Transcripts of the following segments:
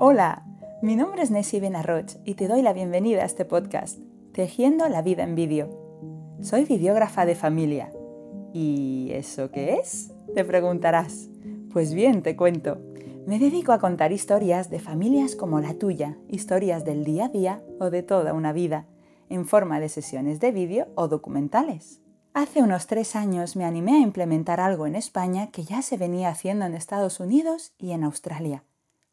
Hola, mi nombre es Nessie Benarroch y te doy la bienvenida a este podcast, Tejiendo la vida en vídeo. Soy videógrafa de familia. ¿Y eso qué es? Te preguntarás. Pues bien, te cuento. Me dedico a contar historias de familias como la tuya, historias del día a día o de toda una vida, en forma de sesiones de vídeo o documentales. Hace unos tres años me animé a implementar algo en España que ya se venía haciendo en Estados Unidos y en Australia.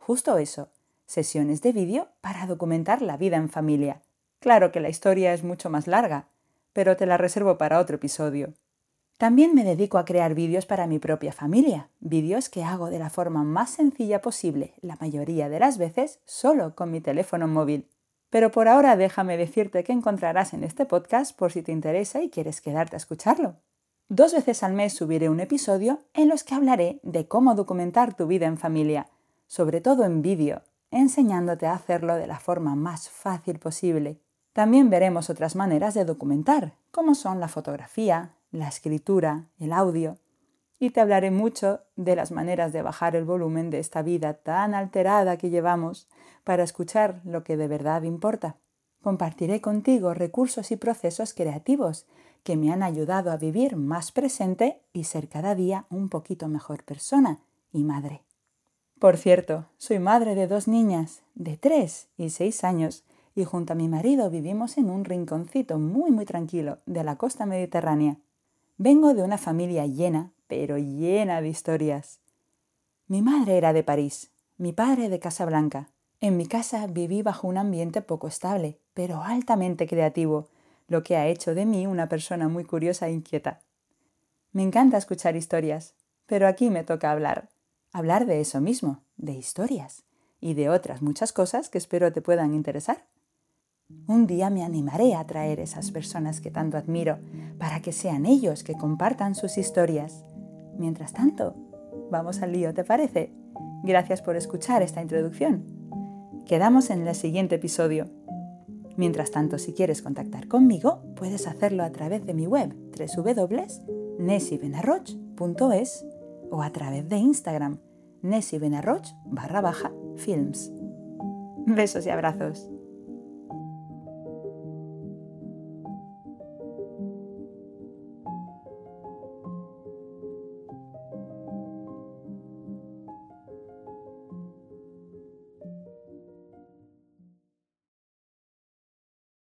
Justo eso, sesiones de vídeo para documentar la vida en familia. Claro que la historia es mucho más larga, pero te la reservo para otro episodio. También me dedico a crear vídeos para mi propia familia, vídeos que hago de la forma más sencilla posible, la mayoría de las veces solo con mi teléfono móvil. Pero por ahora déjame decirte qué encontrarás en este podcast por si te interesa y quieres quedarte a escucharlo. Dos veces al mes subiré un episodio en los que hablaré de cómo documentar tu vida en familia, sobre todo en vídeo, enseñándote a hacerlo de la forma más fácil posible. También veremos otras maneras de documentar, como son la fotografía, la escritura, el audio, y te hablaré mucho de las maneras de bajar el volumen de esta vida tan alterada que llevamos para escuchar lo que de verdad importa. Compartiré contigo recursos y procesos creativos que me han ayudado a vivir más presente y ser cada día un poquito mejor persona y madre. Por cierto, soy madre de dos niñas, de tres y seis años, y junto a mi marido vivimos en un rinconcito muy muy tranquilo de la costa mediterránea. Vengo de una familia llena, pero llena de historias. Mi madre era de París, mi padre de Casablanca. En mi casa viví bajo un ambiente poco estable, pero altamente creativo, lo que ha hecho de mí una persona muy curiosa e inquieta. Me encanta escuchar historias, pero aquí me toca hablar hablar de eso mismo, de historias y de otras muchas cosas que espero te puedan interesar. Un día me animaré a traer esas personas que tanto admiro para que sean ellos que compartan sus historias. Mientras tanto, vamos al lío, ¿te parece? Gracias por escuchar esta introducción. Quedamos en el siguiente episodio. Mientras tanto, si quieres contactar conmigo, puedes hacerlo a través de mi web www.nesibenarroch.es o a través de Instagram, Nessie barra baja films. Besos y abrazos.